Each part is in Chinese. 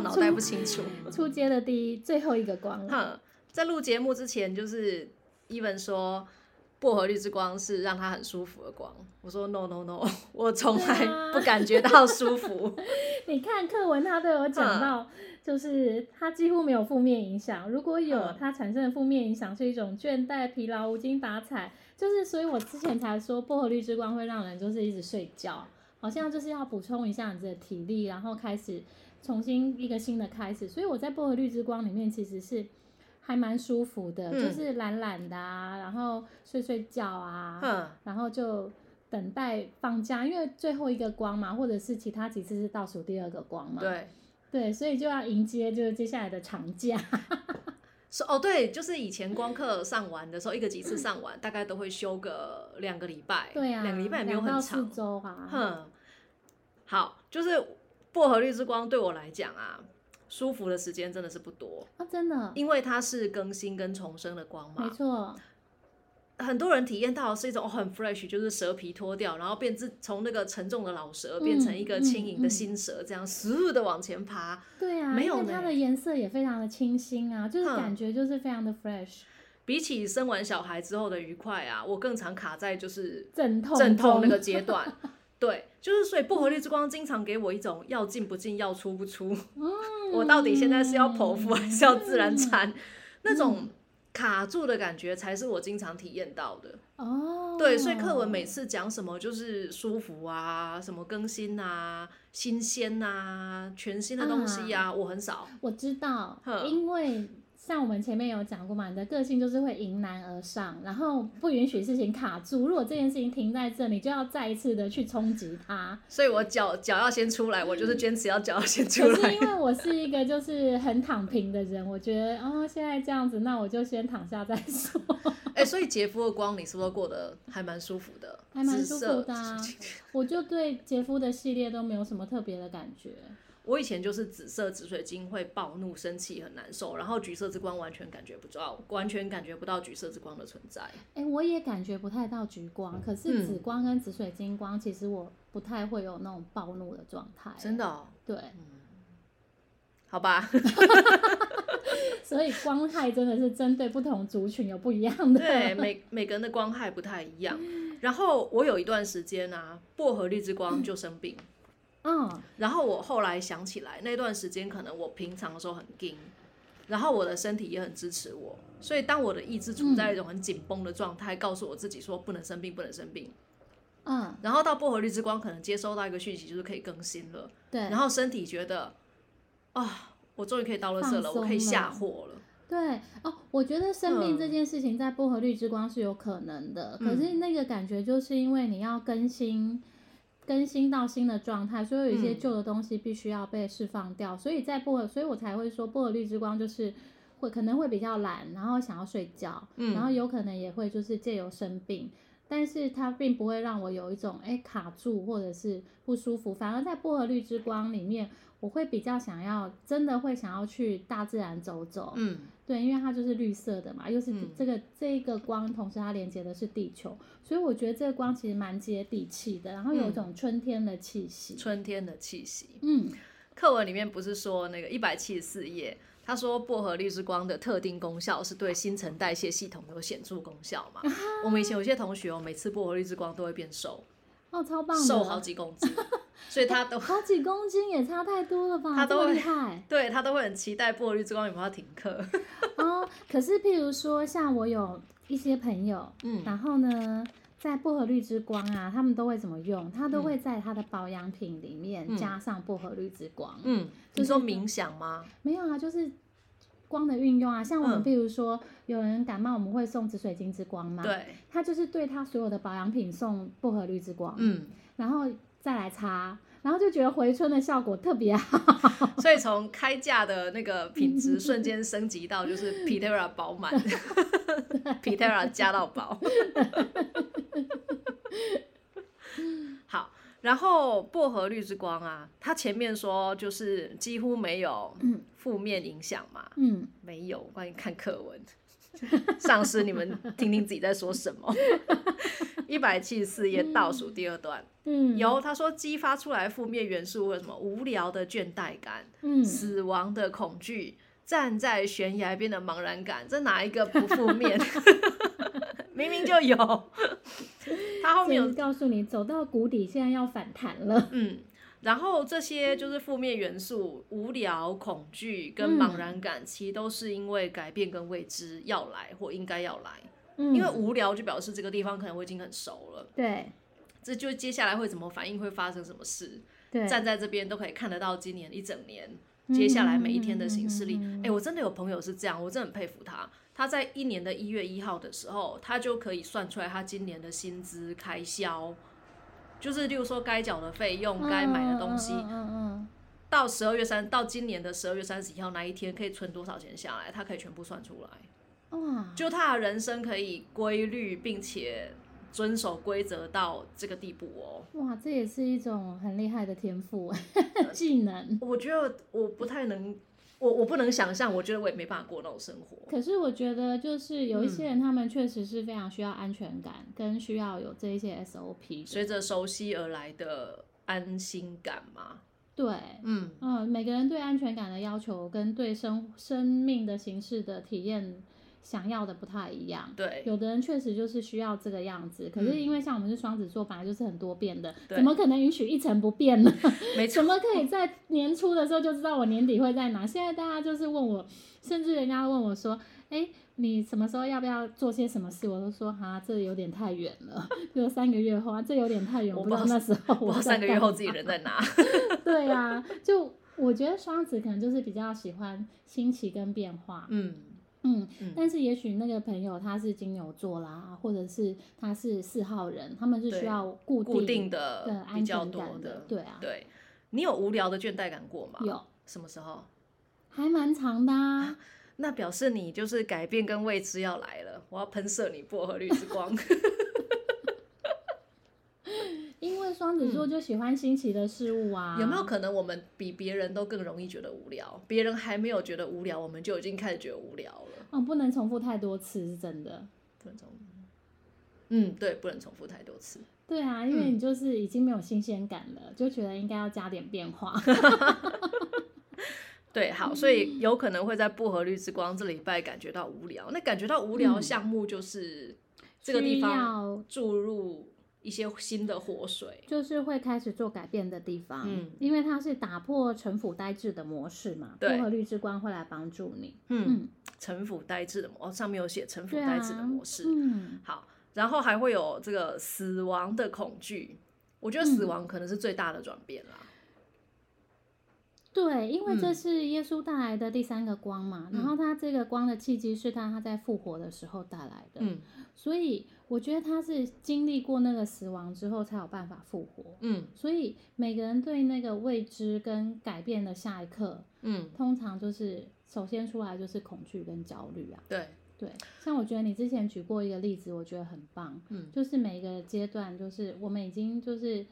脑袋不清楚。出街的第一最后一个光了。哼，在录节目之前，就是伊文说薄荷绿之光是让他很舒服的光。我说 no no no，我从来不感觉到舒服。你看课文，他都有讲到，就是它几乎没有负面影响。如果有嗯，它产生的负面影响是一种倦怠、疲劳、无精打采。就是，所以我之前才说薄荷绿之光会让人就是一直睡觉，好像就是要补充一下你的体力，然后开始重新一个新的开始。所以我在薄荷绿之光里面其实是还蛮舒服的，嗯。就是懒懒的啊，然后睡睡觉啊，哼，然后就等待放假，因为最后一个光嘛，或者是其他几次是倒数第二个光嘛，对，对，所以就要迎接就是接下来的长假，是哦，对，就是以前光课上完的时候，一个几次上完，大概都会休个两个礼拜，对啊，两个礼拜也没有很长四。周啊，哼，好，就是薄荷绿之光对我来讲啊，舒服的时间真的是不多，啊，真的，因为它是更新跟重生的光嘛。没错，很多人体验到的是一种、哦、很 fresh，就是蛇皮脱掉，然后变自从那个沉重的老蛇变成一个轻盈的新蛇，这样嗖的往前爬。对啊，没有它的颜色也非常的清新啊，就是感觉就是非常的 fresh，比起生完小孩之后的愉快啊，我更常卡在就是阵痛中阵痛那个阶段。对，就是所以薄荷绿之光经常给我一种要进不进，要出不出。我到底现在是要剖腹还是要自然产？那种卡住的感觉才是我经常体验到的。哦，对，所以课文每次讲什么就是舒服啊，什么更新啊、新鲜啊、全新的东西啊，我很少。我知道，因为像我们前面有讲过嘛，你的个性就是会迎难而上，然后不允许事情卡住。如果这件事情停在这，你就要再一次的去冲击它。所以我脚脚要先出来，我就是坚持要脚要先出来可是因。为我是一个就是很躺平的人，我觉得哦现在这样子，那我就先躺下再说，哎、所以杰夫的光，你是不是过得还蛮舒服的？还蛮舒服的、啊。我就对杰夫的系列都没有什么特别的感觉。我以前就是紫色紫水晶会暴怒、生气、很难受，然后橘色之光完全感觉不到，完全感觉不到橘色之光的存在。哎、我也感觉不太到橘光，可是嗯紫光跟紫水晶光，其实我不太会有那种暴怒的状态。真的、哦？对，好吧。所以光害真的是针对不同族群有不一样的。对，每每个人的光害不太一样。然后我有一段时间啊，薄荷绿之光就生病，嗯，然后我后来想起来，那段时间可能我平常的时候很硬，然后我的身体也很支持我，所以当我的意志处在一种很紧绷的状态，告诉我自己说不能生病，不能生病。嗯，然后到薄荷绿之光，可能接收到一个讯息，就是可以更新了，对，然后身体觉得啊，我终于可以到垃圾了，我可以下了货了。对哦，我觉得生病嗯这件事情在薄荷绿之光是有可能的，嗯可是那个感觉就是因为你要更新。更新到新的状态，所以有一些嗯。旧的东西必须要被释放掉，所以在薄荷，所以我才会说薄荷绿之光就是会可能会比较懒，然后想要睡觉，嗯。然后有可能也会就是借由生病，但是它并不会让我有一种哎、卡住或者是不舒服，反而在薄荷绿之光里面，我会比较想要真的会想要去大自然走走，嗯，对，因为它就是绿色的嘛，又是嗯。这个、这一个光，同时它连接的是地球，所以我觉得这个光其实蛮接地气的，然后有一嗯。种春天的气息。春天的气息。嗯，课文里面不是说那个一百七十四页，他说薄荷绿之光的特定功效是对新陈代谢系统有显著功效嘛？我们以前有些同学哦，每次薄荷绿之光都会变瘦，哦，超棒的，瘦好几公斤，所以他都 好几公斤也差太多了吧？他都会厉害对他都会很期待薄荷绿之光有没有停课。哦。可是譬如说，像我有一些朋友，嗯然后呢，在薄荷绿之光啊，他们都会怎么用？他都会在他的保养品里面嗯加上薄荷绿之光。嗯，就是你说冥想吗？没有啊，就是光的运用啊，像我们比如说、有人感冒，我们会送紫水晶之光嘛，，对，他就是对他所有的保养品送薄荷绿之光，嗯，然后再来擦，然后就觉得回春的效果特别好，所以从开价的那个品质瞬间升级到就是 Pitera 饱满，Pitera 加到饱。好，然后薄荷绿之光啊，它前面说就是几乎没有负面影响嘛，嗯，没有，关于看课文。上司，你们听听自己在说什么。一百七十四页倒数第二段，嗯，有他说激发出来负面元素，为什么无聊的倦怠感、嗯，死亡的恐惧、站在悬崖边的茫然感，这哪一个不负面？明明就有。他后面有告诉你走到谷底，现在要反弹了。嗯，然后这些就是负面元素，无聊、恐惧跟茫然感，其实都是因为改变跟未知要来或应该要来。嗯，因为无聊就表示这个地方可能我已经很熟了，对这就接下来会怎么反应，会发生什么事，对，站在这边都可以看得到今年一整年。接下来每一天的行事历，哎、我真的有朋友是这样，我真的很佩服他。他在一年的一月一号的时候，他就可以算出来他今年的薪资开销，就是例如说该缴的费用、该买的东西，嗯嗯嗯到十二月三，到今年的十二月三十一号那一天可以存多少钱下来，他可以全部算出来。就他的人生可以规律，并且遵守规则到这个地步哦。哇，这也是一种很厉害的天赋 技能。我觉得我不太能，我我不能想象，我觉得我也没办法过那种生活。可是我觉得，就是有一些嗯人，他们确实是非常需要安全感，跟需要有这一些 SOP 的。随着熟悉而来的安心感嘛，对，嗯，嗯，每个人对安全感的要求跟对生生命的形式的体验想要的不太一样。对，有的人确实就是需要这个样子，可是因为像我们是双子座，本来就是很多变的，嗯怎么可能允许一成不变呢？没错怎，么可以在年初的时候就知道我年底会在哪？现在大家就是问我，甚至人家问我说：“哎、你什么时候要不要做些什么事？”我都说：“哈，这有点太远了，就三个月后啊，这有点太远，我不知道那时候我三个月后自己人在哪。对啊，就我觉得双子可能就是比较喜欢新奇跟变化，嗯，嗯，嗯但是也许那个朋友他是金牛座啦，或者是他是四号人，他们是需要固定固定的的比较多安全感的对啊对。你有无聊的倦怠感过吗？有，什么时候？还蛮长的啊。那表示你就是改变跟未知要来了，我要喷射你薄荷绿之光。双子座就喜欢新奇的事物啊。嗯有没有可能我们比别人都更容易觉得无聊？别人还没有觉得无聊，我们就已经开始觉得无聊了。哦，不能重复太多次，是真的。不能重复，嗯，对，不能重复太多次。对啊，因为嗯你就是已经没有新鲜感了，就觉得应该要加点变化。对，好，所以有可能会在薄荷绿之光这礼拜感觉到无聊。那感觉到无聊项目就是这个地方要注入一些新的活水。就是会开始做改变的地方，嗯因为它是打破城府呆滞的模式嘛，对薄荷绿之光会来帮助你。嗯，嗯，城府呆滞的模，哦，上面有写城府呆滞的模式。嗯，好，然后还会有这个死亡的恐惧。我觉得死亡可能是最大的转变啦。对，因为这嗯。是耶稣带来的第三个光嘛，然后他这个光的契机是他他在复活的时候带来的，嗯。所以我觉得他是经历过那个死亡之后才有办法复活。嗯。所以每个人对那个未知跟改变的下一刻，嗯，通常就是首先出来就是恐惧跟焦虑啊。对，对，像我觉得你之前举过一个例子，我觉得很棒，嗯。就是每个阶段，就是我们已经就是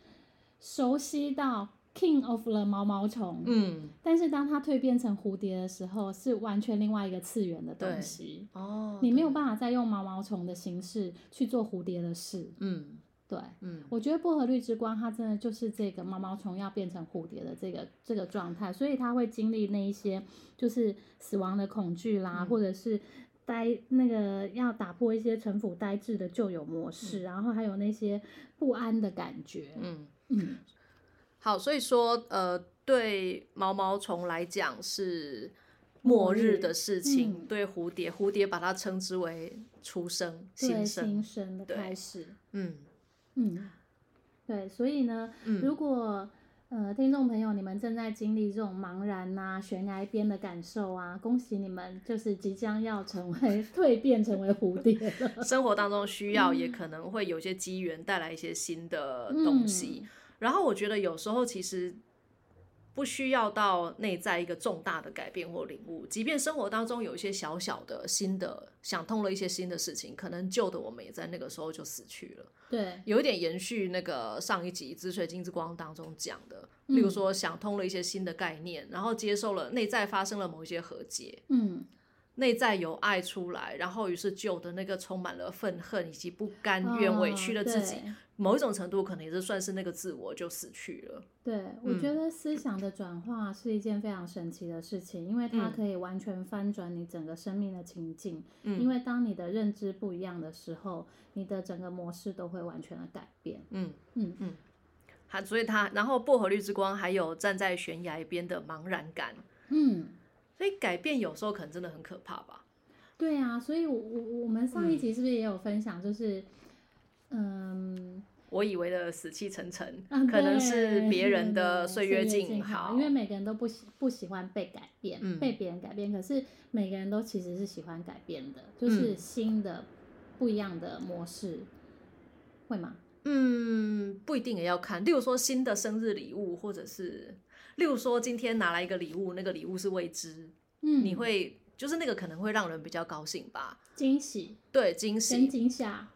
熟悉到 King of 了毛毛虫，嗯，但是当它蜕变成蝴蝶的时候，是完全另外一个次元的东西。哦，你没有，办法再用毛毛虫的形式去做蝴蝶的事，嗯。对。嗯。我觉得薄荷绿之光，它真的就是这个毛毛虫要变成蝴蝶的这个这个状态，所以它会经历那一些就是死亡的恐惧啦，嗯。或者是呆那个要打破一些城府呆滞的旧有模式，然后还有那些不安的感觉。嗯。嗯，好，所以说，呃，对毛毛虫来讲是末末日日的事情，嗯对蝴蝶，蝴蝶把它称之为出生、对新生新。生的对开始。嗯嗯，对，所以呢，嗯如果呃听众朋友你们正在经历这种茫然呐、悬崖边的感受啊，恭喜你们，就是即将要成为 蜕变成为蝴蝶了。生活当中需要，也可能会有些机缘带来一些新的东西。然后我觉得有时候其实不需要到内在一个重大的改变或领悟，即便生活当中有一些小小的新的想通了一些新的事情，可能旧的我们也在那个时候就死去了。对，有一点延续那个上一集《紫水晶之光》当中讲的，例如说想通了一些新的概念，然后接受了内在发生了某一些和解，嗯，内在有爱出来，然后于是旧的那个充满了愤恨以及不甘愿、委屈的自己，哦某一种程度可能也是算是那个自我就死去了。对，我觉得思想的转化是一件非常神奇的事情，因为它嗯可以完全翻转你整个生命的情境。嗯因为当你的认知不一样的时候，你的整个模式都会完全的改变。嗯嗯嗯，还所以他，然后薄荷绿之光还有站在悬崖边的茫然感，嗯，所以改变有时候可能真的很可怕吧。对啊，所以我我我们上一集是不是也有分享，就是嗯。我以为的死气沉沉，嗯可能是对别人的岁岁月静静好因。为每个人都不喜不喜欢被改变，嗯被别人改变，可是每个人都其实是喜欢改变的，嗯就是新的、不一样的模式，会吗？嗯，不一定也要看。例如说新的生日礼物，或者是例如说今天拿来一个礼物，那个礼物是未知，嗯，你会就是那个可能会让人比较高兴吧？惊喜对，惊跟喜。惊吓，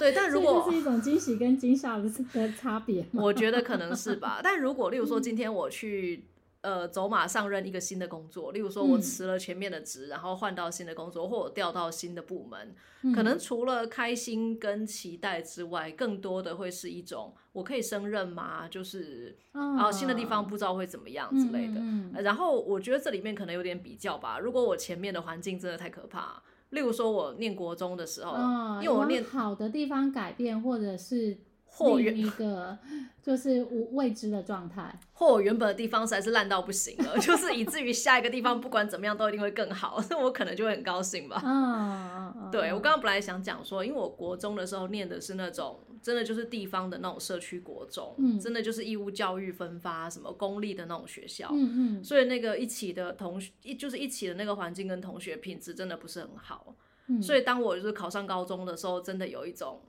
对，但如果这是一种惊喜跟惊吓的的差别吗？我觉得可能是吧。但如果例如说今天我去呃走马上任一个新的工作，例如说我嗯辞了前面的职，然后换到新的工作，或我调到新的部门，嗯可能除了开心跟期待之外，更多的会是一种我可以胜任吗？就是啊、啊新的地方不知道会怎么样之类的。然后我觉得这里面可能有点比较吧。如果我前面的环境真的太可怕，例如说我念国中的时候，哦，因为我念好的地方改变，或者是或另一个就是无未知的状态。或我原本的地方实在是烂到不行了，就是以至于下一个地方不管怎么样都一定会更好，那 我可能就会很高兴吧。啊、嗯，对我刚刚本来想讲说，因为我国中的时候念的是那种真的就是地方的那种社区国中，嗯真的就是义务教育分发，什么公立的那种学校，嗯嗯所以那个一起的同学一就是一起的那个环境跟同学品质真的不是很好。嗯，所以当我就是考上高中的时候，真的有一种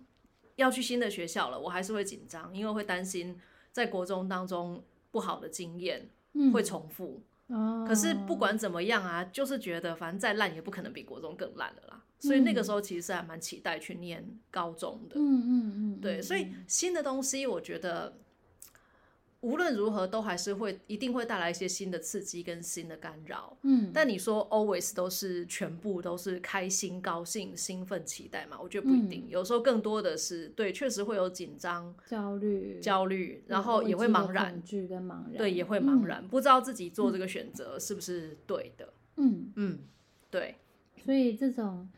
要去新的学校了，我还是会紧张，因为会担心在国中当中不好的经验嗯会重复。哦，可是不管怎么样啊，就是觉得反正再烂也不可能比国中更烂了啦。所以那个时候其实是还蛮期待去念高中的。嗯嗯嗯，对，嗯所以新的东西，我觉得无论如何都还是会一定会带来一些新的刺激跟新的干扰。嗯，但你说 always 都是全部都是开心、高兴、兴奋、期待嘛？我觉得不一定，有时候更多的是对，确实会有紧张、焦虑、焦虑，然后也会茫然恐，惧跟茫然，对，也会茫然，不知道自己做这个选择是不是对的。嗯，嗯，对，所以这种，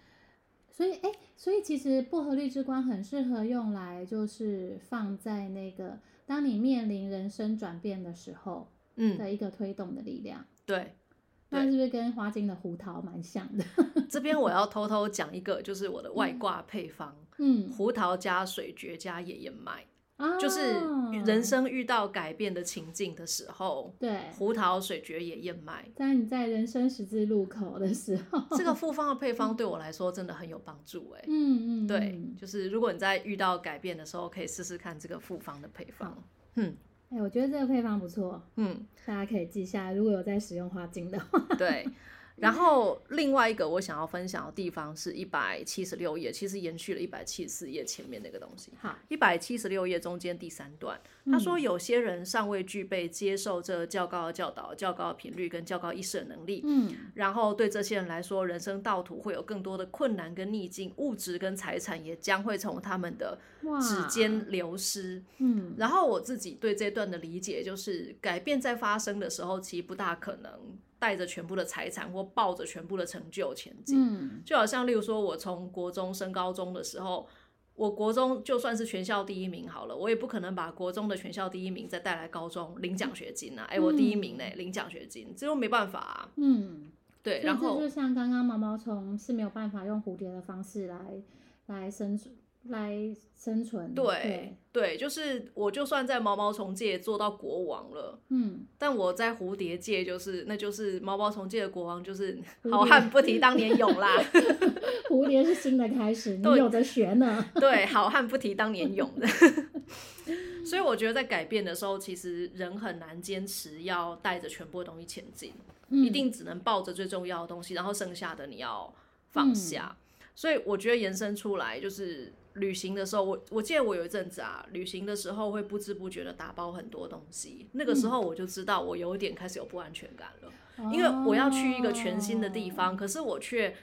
所以哎，所以其实薄荷绿之光很适合用来就是放在那个当你面临人生转变的时候嗯，的一个推动的力量。对。那是不是跟花精的胡桃蛮像的？这边我要偷偷讲一个，就是我的外挂配方：嗯，胡桃加水蕨加野燕麦。啊，就是人生遇到改变的情境的时候，对，胡桃、水蕨、野燕麦在你在人生十字路口的时候，这个复方的配方对我来说真的很有帮助。哎，嗯嗯，对嗯，就是如果你在遇到改变的时候，可以试试看这个复方的配方。嗯哎，我觉得这个配方不错，嗯，大家可以记下来。如果有在使用花精的话，对。然后另外一个我想要分享的地方是一百七十六页，其实延续了一百七十四页前面那个东西。好，一百七十六页中间第三段，他说有些人尚未具备接受这较高的教导、较高的频率跟较高意识的能力，嗯然后对这些人来说，人生道途会有更多的困难跟逆境，物质跟财产也将会从他们的，指尖流失。嗯然后我自己对这段的理解就是，改变在发生的时候，其实不大可能带着全部的财产或抱着全部的成就前进。嗯就好像例如说，我从国中升高中的时候，我国中就算是全校第一名好了，我也不可能把国中的全校第一名再带来高中领奖学金啊！哎、我第一名呢，领奖学金，这又没办法啊。嗯，对，然后就像刚刚毛毛虫是没有办法用蝴蝶的方式来来生存来生存，对对，就是我就算在毛毛虫界做到国王了，嗯，但我在蝴蝶界就是那就是毛毛虫界的国王，就是好汉不提当年勇啦。蝴蝶是新的开始，你有的学呢，对，好汉不提当年勇。的。所以我觉得在改变的时候，其实人很难坚持要带着全部的东西前进，嗯。一定只能抱着最重要的东西，然后剩下的你要放下。所以我觉得延伸出来就是旅行的时候，我我记得我有一阵子啊，旅行的时候会不知不觉的打包很多东西，那个时候我就知道我有点开始有不安全感了。因为我要去一个全新的地哦方，可是我却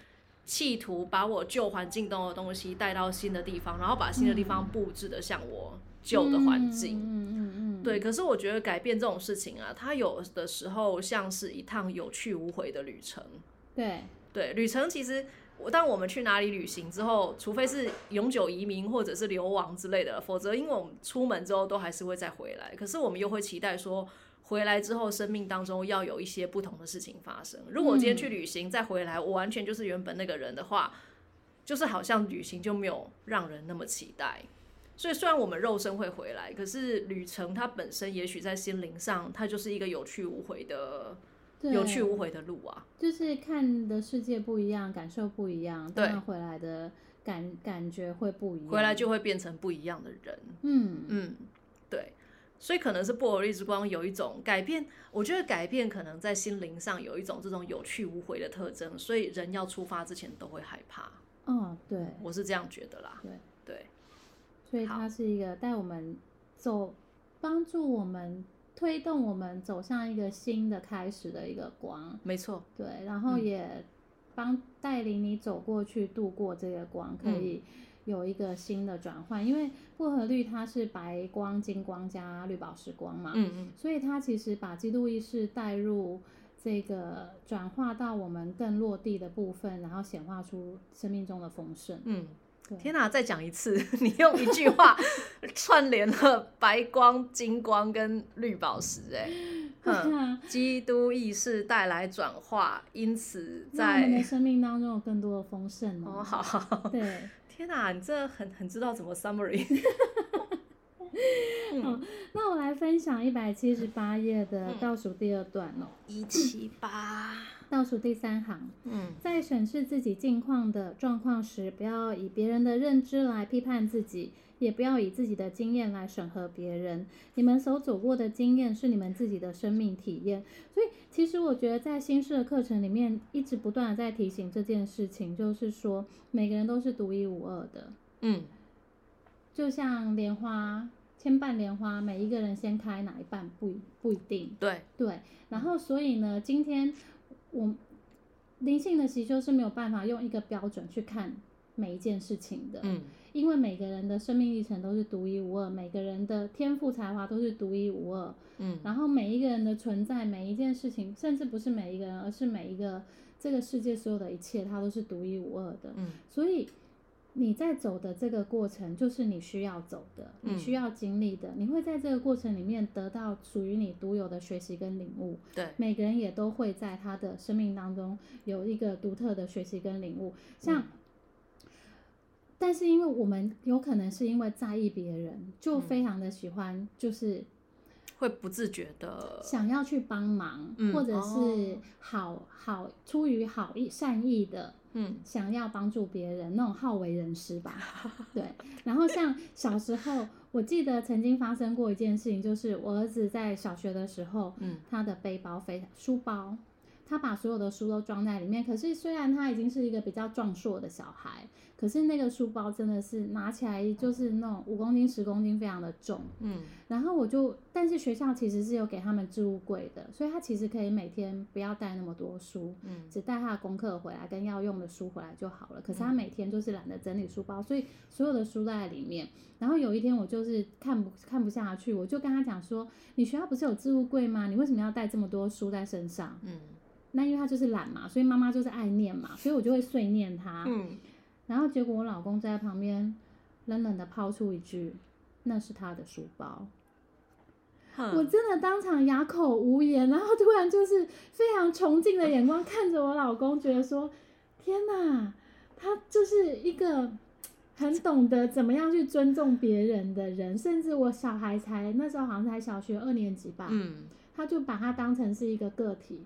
企图把我旧环境中的东西带到新的地方，然后把新的地方布置的像我旧的环境。嗯嗯嗯嗯，对，可是我觉得改变这种事情啊，它有的时候像是一趟有去无回的旅程。对，对，旅程其实，我当我们去哪里旅行之后，除非是永久移民或者是流亡之类的，否则因为我们出门之后都还是会再回来。可是我们又会期待说，回来之后生命当中要有一些不同的事情发生。如果我今天去旅行再回来，我完全就是原本那个人的话，就是好像旅行就没有让人那么期待。所以虽然我们肉身会回来，可是旅程它本身也许在心灵上，它就是一个有去无回的对有去无回的路啊。就是看的世界不一样，感受不一样，对回来的感感觉会不一样。回来就会变成不一样的人。嗯嗯，对，所以可能是薄荷绿之光有一种改变，我觉得改变可能在心灵上有一种这种有去无回的特征，所以人要出发之前都会害怕，嗯对我是这样觉得啦。对对，所以它是一个带我们走，帮助我们推动我们走向一个新的开始的一个光。没错，对，然后嗯也帮带领你走过去，度过这个光，可嗯以有一个新的转换。因为薄荷绿它是白光、金光加绿宝石光嘛，嗯嗯，所以它其实把基督意识带入这个转化到我们更落地的部分，然后显化出生命中的丰盛。嗯对。天哪、再讲一次！你用一句话 串联了白光、金光跟绿宝石、哎，嗯，基督意识带来转化，因此在我们的在生命当中有更多的丰盛哦，哦。好好好，对，天哪、你这很很知道怎么 summary。那我来分享一百七十八页的嗯。倒数第二段哦，一七八，倒数第三行。嗯在审视自己境况的状况时，不要以别人的认知来批判自己，也不要以自己的经验来审核别人。你们所走过的经验是你们自己的生命体验。所以，其实我觉得在新式的课程里面，一直不断的在提醒这件事情，就是说每个人都是独一无二的。嗯就像莲花，千瓣莲花，每一个人先开哪一瓣不一不一定。对，对，然后所以呢，今天我灵性的习修是没有办法用一个标准去看每一件事情的，嗯因为每个人的生命历程都是独一无二，每个人的天赋才华都是独一无二，嗯然后每一个人的存在，每一件事情，甚至不是每一个人，而是每一个这个世界所有的一切，它都是独一无二的，嗯所以。你在走的这个过程，就是你需要走的，你需要经历的，你会在这个过程里面得到属于你独有的学习跟领悟。对，每个人也都会在他的生命当中有一个独特的学习跟领悟，像。但是，因为我们有可能是因为在意别人，就非常的喜欢，就是会不自觉的，想要去帮忙，嗯或者是哦好好出于好意善意的，嗯想要帮助别人那种好为人师吧。对，然后像小时候，我记得曾经发生过一件事情，就是我儿子在小学的时候，嗯他的背包非书包，他把所有的书都装在里面。可是虽然他已经是一个比较壮硕的小孩，可是那个书包真的是拿起来就是那种五公斤、十公斤，非常的重。嗯然后我就，但是学校其实是有给他们置物柜的，所以他其实可以每天不要带那么多书，嗯只带他的功课回来跟要用的书回来就好了。可是他每天就是懒得整理书包，所以所有的书都在里面。然后有一天我就是看不看不下去，我就跟他讲说：“你学校不是有置物柜吗？你为什么要带这么多书在身上嗯？”那因为他就是懒嘛，所以妈妈就是爱念嘛，所以我就会碎念他。嗯，然后结果我老公在旁边冷冷的抛出一句：“那是他的书包。”我真的当场哑口无言，然后突然就是非常崇敬的眼光看着我老公，觉得说：“天哪，他就是一个很懂得怎么样去尊重别人的人。”甚至我小孩才那时候好像才小学二年级吧，嗯他就把他当成是一个个体，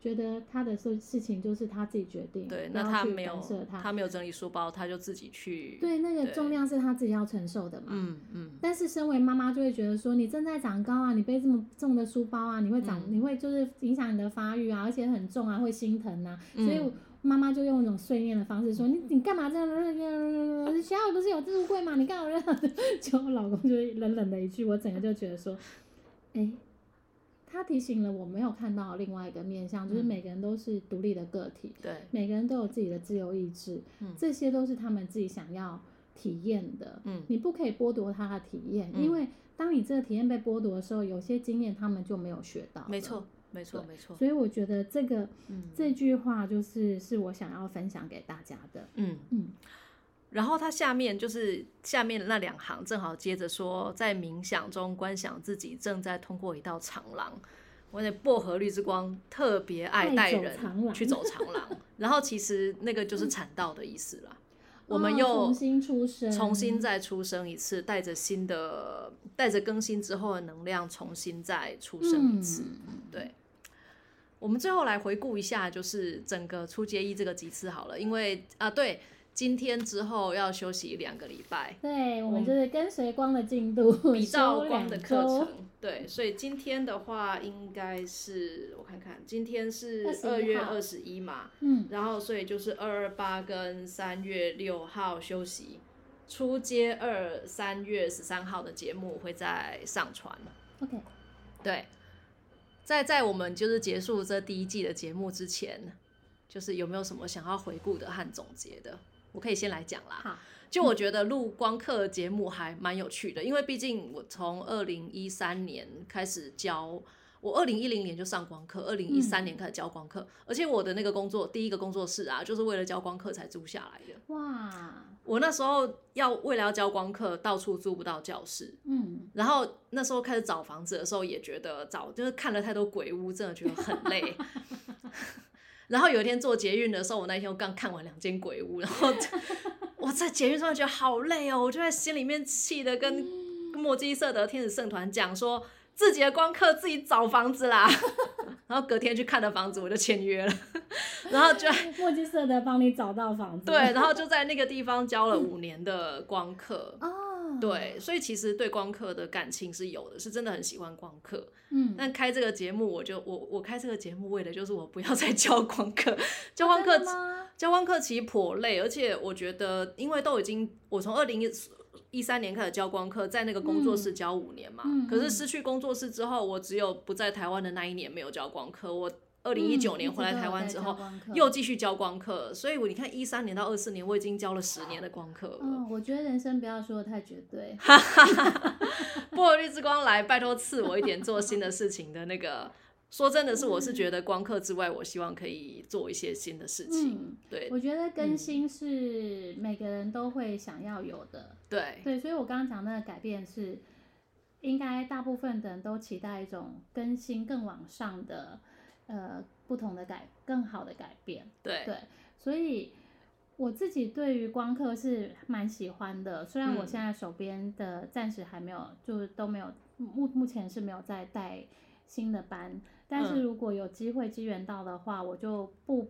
觉得他的事事情就是他自己决定，对，那他没有他，他没有整理书包，他就自己去。对，那个重量是他自己要承受的嘛。嗯嗯，但是身为妈妈就会觉得说，你正在长高啊，你背这么重的书包啊，你会长，嗯你会就是影响你的发育啊，而且很重啊，会心疼啊，所以嗯妈妈就用一种碎念的方式说，你你干嘛这样？学校不是有置物柜吗？你干嘛这样？就我老公就冷冷的一句，我整个就觉得说，哎、他提醒了我没有看到另外一个面向，就是嗯每个人都是独立的个体，对，每个人都有自己的自由意志，嗯这些都是他们自己想要体验的。嗯你不可以剥夺他的体验，嗯因为当你这个体验被剥夺的时候，有些经验他们就没有学到。没错，没错，没错。所以我觉得这个、嗯这句话就是是我想要分享给大家的。嗯嗯然后它下面就是下面那两行，正好接着说，在冥想中观想自己正在通过一道长廊。我的薄荷绿之光特别爱带人去走长廊，然后其实那个就是禅道的意思啦。我们哦又重新出生，重新再出生一次，带着新的，带着更新之后的能量，重新再出生一次。嗯对，我们最后来回顾一下，就是整个初阶一这个几次好了，因为啊，对，今天之后要休息两个礼拜，对，我我们们就是跟随光的进度，比照光的课程。对，所以今天的话应该是我看看，今天是21二月号二十一嘛，嗯，然后所以就是二二八跟三月六号休息，初阶二三月十三号的节目会再上传。OK，对，在在我们就是结束这第一季的节目之前，就是有没有什么想要回顾的和总结的？我可以先来讲啦。好，就我觉得录光课节目还蛮有趣的，因为毕竟我从二零一三年开始教，我二零一零年就上光课，二零一三年开始教光课，而且我的那个工作第一个工作室啊，就是为了教光课才租下来的。哇，我那时候要为了要教光课，到处租不到教室，嗯，然后那时候开始找房子的时候，也觉得找就是看了太多鬼屋，真的觉得很累。然后有一天坐捷运的时候，我那一天我刚看完两间鬼屋，然后 我在捷运上觉得好累哦，我就在心里面气的跟墨基色的天使圣团讲说，自己的光客自己找房子啦。然后隔天去看的房子，我就签约了，然后就墨迹色的帮你找到房子，对，然后就在那个地方教了五年的光课。哦，，对，所以其实对光课的感情是有的，是真的很喜欢光课。嗯，但开这个节目，我就我我开这个节目为的就是我不要再教光课，教光课真的吗？教光课其实颇累，而且我觉得，因为都已经我从二零一三年开始教光课，在那个工作室教五年嘛，可是失去工作室之后，我只有不在台湾的那一年没有教光课，我二零一九年回来台湾之后。又继续教光课，所以我你看一三年到二四年，我已经教了十年的光课了。嗯，我觉得人生不要说的太绝对。薄荷绿之光来，拜托赐我一点做新的事情的那个。说真的是，我是觉得光课之外，我希望可以做一些新的事情。嗯，对我觉得更新是每个人都会想要有的。对对，所以我刚刚讲那个改变是，应该大部分的人都期待一种更新更往上的，呃，不同的改，更好的改变。对。对，所以我自己对于光刻是蛮喜欢的，虽然我嗯。现在手边的暂时还没有，就是都没有，目目前是没有在带新的班，但是嗯。如果有机会机缘到的话，我就不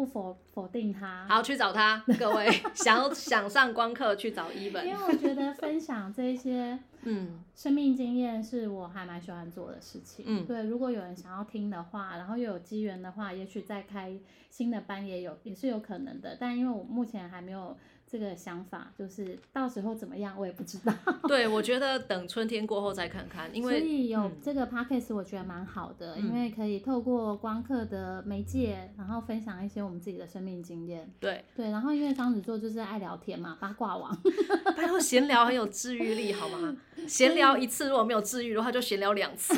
不否否定他。好去找他，各位想想上光课去找一本因。为我觉得分享这一些嗯生命经验是我还蛮喜欢做的事情。嗯对，如果有人想要听的话，然后又有机缘的话，也许再开新的班也有也是有可能的。但因为我目前还没有这个想法，就是到时候怎么样我也不知道。对，我觉得等春天过后再看看，因所为以有嗯这个 podcast 我觉得蛮好的，嗯因为可以透过光课的媒介，然后分享一些我们自己的生命经验。对，对，然后因为双子座就是爱聊天嘛，八卦王。拜托闲聊很有治愈力，好吗？闲聊一次如果没有治愈的话，就闲聊两次。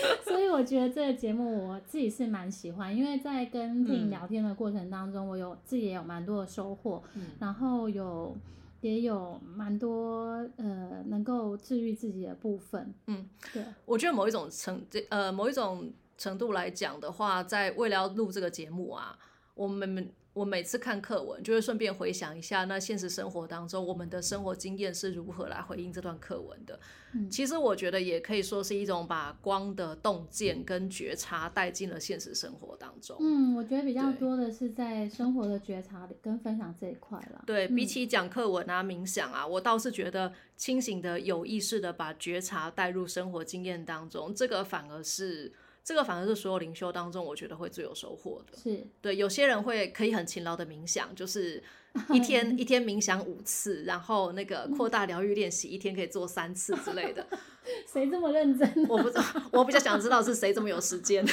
所以我觉得这个节目我自己是蛮喜欢，因为在跟听嗯聊天的过程当中，我有自己也有蛮多的收获，嗯。然后有也有蛮多呃能够治愈自己的部分。嗯，对，我觉得某一种程这呃某一种程度来讲的话，在为了要录这个节目啊，我们我每次看课文，就会顺便回想一下，那现实生活当中我们的生活经验是如何来回应这段课文的。嗯其实我觉得也可以说是一种把光的洞见跟觉察带进了现实生活当中。嗯，我觉得比较多的是在生活的觉察里跟分享这一块了。对比嗯起讲课文啊、冥想啊，我倒是觉得清醒的、有意识的把觉察带入生活经验当中，这个反而是这个反而是所有灵修当中我觉得会最有收获的。是对，有些人会可以很勤劳的冥想，就是一天 一天冥想五次，然后那个扩大疗愈练习一天可以做三次之类的。谁这么认真？我不知道，我比较想知道是谁这么有时间，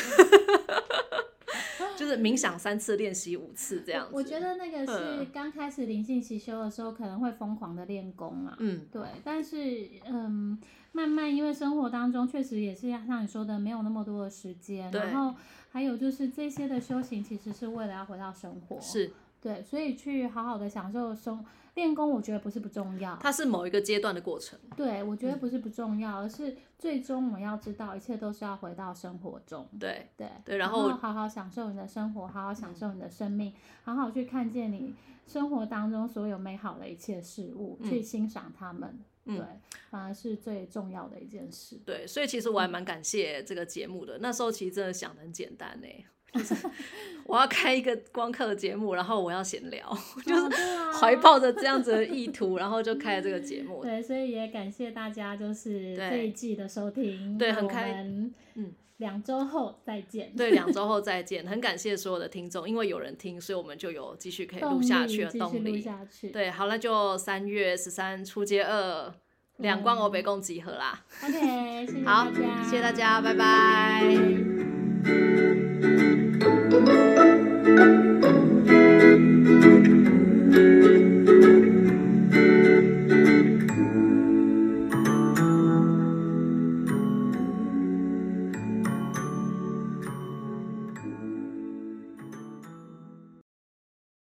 就是冥想三次，练习五次这样子。我觉得那个是嗯刚开始灵性习修的时候，可能会疯狂的练功啊。嗯，对，但是嗯，慢慢因为生活当中确实也是像你说的，没有那么多的时间，对然后还有就是这些的修行其实是为了要回到生活，是，对，所以去好好的享受生练功，我觉得不是不重要，它是某一个阶段的过程。对我嗯觉得不是不重要，而是最终我们要知道，一切都是要回到生活中。对，对对然后后好好享受你的生活，好好享受你的生命，好好去看见你生活当中所有美好的一切事物，去欣赏它们。嗯对，反而是最重要的一件事。对，所以其实我还蛮感谢这个节目的。那时候其实真的想的很简单呢，就是我要开一个光课节目，然后我要闲聊，就是怀抱着这样子的意图，然后就开了这个节目。对，所以也感谢大家就是对这一季的收听。对很开们嗯两周后再见。对，两周后再见。很感谢所有的听众，因为有人听，所以我们就有继续可以动录下去的动力。下去。对，好，那就三月十三初街二两光欧北共集合啦。，OK，谢谢好大家，谢谢大家拜拜 Thank you.